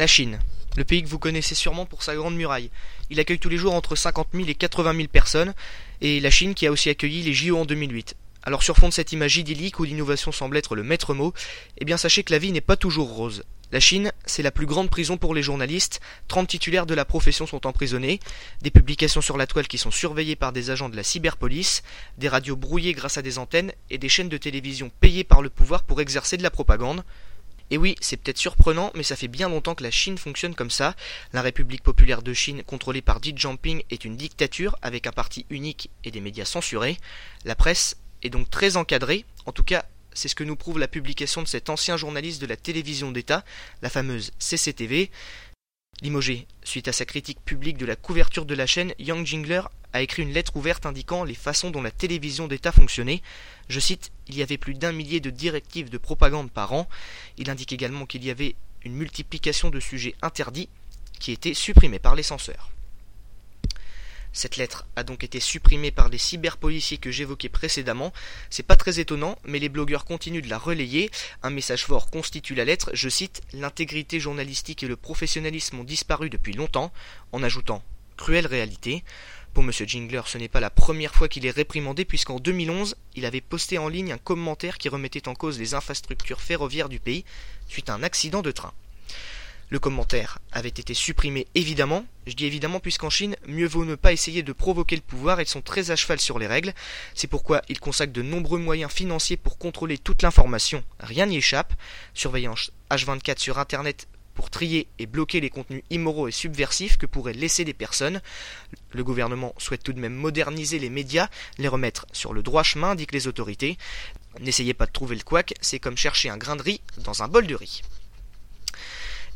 La Chine, le pays que vous connaissez sûrement pour sa grande muraille. Il accueille tous les jours entre 50 000 et 80 000 personnes, et la Chine qui a aussi accueilli les JO en 2008. Alors sur fond de cette image idyllique où l'innovation semble être le maître mot, eh bien sachez que la vie n'est pas toujours rose. La Chine, c'est la plus grande prison pour les journalistes, 30 titulaires de la profession sont emprisonnés, des publications sur la toile qui sont surveillées par des agents de la cyberpolice, des radios brouillées grâce à des antennes et des chaînes de télévision payées par le pouvoir pour exercer de la propagande. Et oui, c'est peut-être surprenant, mais ça fait bien longtemps que la Chine fonctionne comme ça. La République populaire de Chine, contrôlée par Xi Jinping, est une dictature avec un parti unique et des médias censurés. La presse est donc très encadrée, en tout cas c'est ce que nous prouve la publication de cet ancien journaliste de la télévision d'État, la fameuse CCTV. Limogé, suite à sa critique publique de la couverture de la chaîne, Yang Jingler a écrit une lettre ouverte indiquant les façons dont la télévision d'État fonctionnait. Je cite Il y avait plus d'un millier de directives de propagande par an. Il indique également qu'il y avait une multiplication de sujets interdits qui étaient supprimés par les censeurs. Cette lettre a donc été supprimée par les cyberpoliciers que j'évoquais précédemment. C'est pas très étonnant, mais les blogueurs continuent de la relayer. Un message fort constitue la lettre, je cite L'intégrité journalistique et le professionnalisme ont disparu depuis longtemps, en ajoutant Cruelle réalité. Pour M. Jingler, ce n'est pas la première fois qu'il est réprimandé, puisqu'en 2011, il avait posté en ligne un commentaire qui remettait en cause les infrastructures ferroviaires du pays suite à un accident de train. Le commentaire avait été supprimé évidemment, je dis évidemment puisqu'en Chine, mieux vaut ne pas essayer de provoquer le pouvoir, ils sont très à cheval sur les règles, c'est pourquoi ils consacrent de nombreux moyens financiers pour contrôler toute l'information, rien n'y échappe, surveillance H24 sur Internet pour trier et bloquer les contenus immoraux et subversifs que pourraient laisser des personnes. Le gouvernement souhaite tout de même moderniser les médias, les remettre sur le droit chemin, indiquent les autorités. N'essayez pas de trouver le couac, c'est comme chercher un grain de riz dans un bol de riz.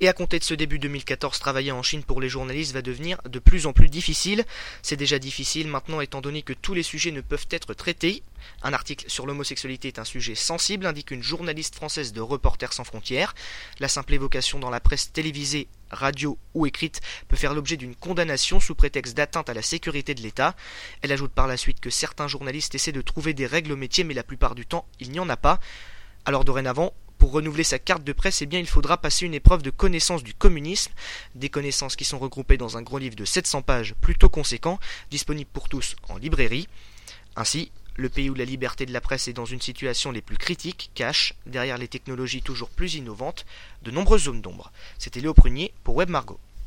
Et à compter de ce début 2014, travailler en Chine pour les journalistes va devenir de plus en plus difficile. C'est déjà difficile maintenant étant donné que tous les sujets ne peuvent être traités. Un article sur l'homosexualité est un sujet sensible, indique une journaliste française de Reporters sans frontières. La simple évocation dans la presse télévisée, radio ou écrite peut faire l'objet d'une condamnation sous prétexte d'atteinte à la sécurité de l'État. Elle ajoute par la suite que certains journalistes essaient de trouver des règles au métier, mais la plupart du temps, il n'y en a pas. Alors dorénavant, pour renouveler sa carte de presse, eh bien, il faudra passer une épreuve de connaissance du communisme, des connaissances qui sont regroupées dans un gros livre de 700 pages plutôt conséquent, disponible pour tous en librairie. Ainsi, le pays où la liberté de la presse est dans une situation les plus critiques cache, derrière les technologies toujours plus innovantes, de nombreuses zones d'ombre. C'était Léo Prunier pour Web Margot.